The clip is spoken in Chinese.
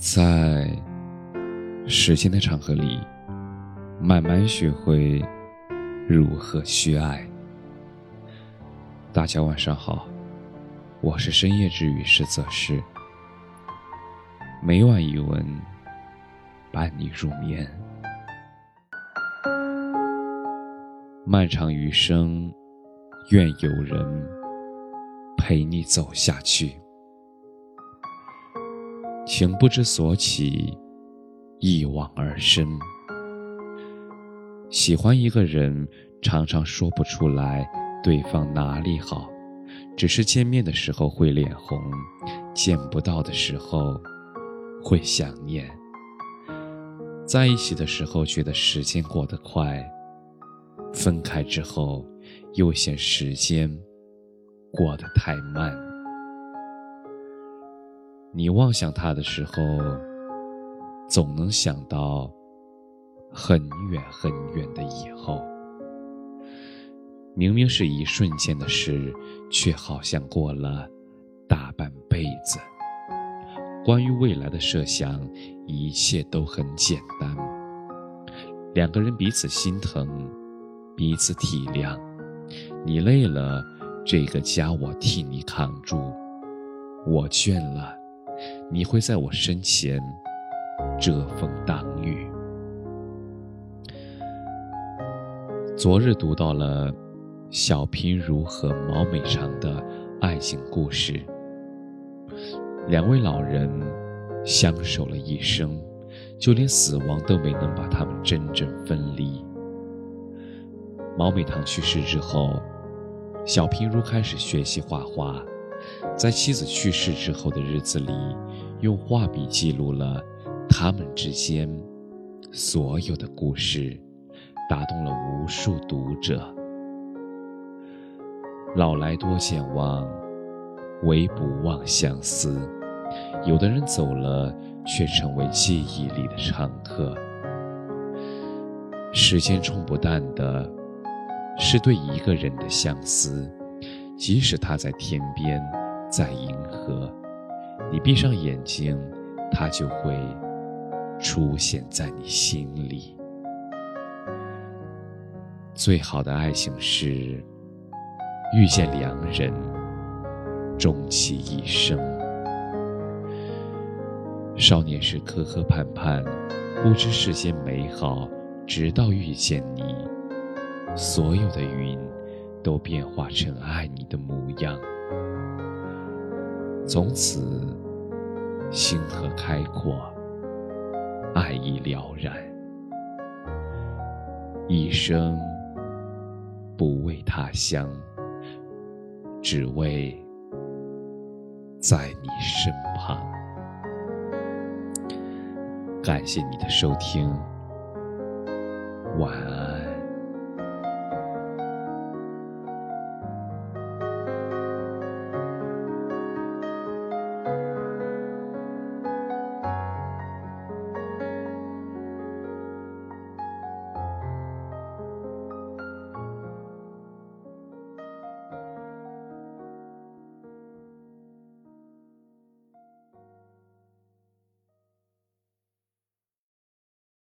在时间的长河里，慢慢学会如何去爱。大家晚上好，我是深夜治愈师泽师，每晚一文伴你入眠。漫长余生，愿有人陪你走下去。情不知所起，一往而深。喜欢一个人，常常说不出来对方哪里好，只是见面的时候会脸红，见不到的时候会想念。在一起的时候觉得时间过得快，分开之后又嫌时间过得太慢。你望向他的时候，总能想到很远很远的以后。明明是一瞬间的事，却好像过了大半辈子。关于未来的设想，一切都很简单。两个人彼此心疼，彼此体谅。你累了，这个家我替你扛住；我倦了。你会在我身前遮风挡雨。昨日读到了小平如和毛美长的爱情故事，两位老人相守了一生，就连死亡都没能把他们真正分离。毛美堂去世之后，小平如开始学习画画。在妻子去世之后的日子里，用画笔记录了他们之间所有的故事，打动了无数读者。老来多健忘，唯不忘相思。有的人走了，却成为记忆里的常客。时间冲不淡的，是对一个人的相思。即使他在天边，在银河，你闭上眼睛，他就会出现在你心里。最好的爱情是遇见良人，终其一生。少年时磕磕绊绊，不知世间美好，直到遇见你，所有的云。都变化成爱你的模样，从此星河开阔，爱意了然，一生不为他乡，只为在你身旁。感谢你的收听，晚安。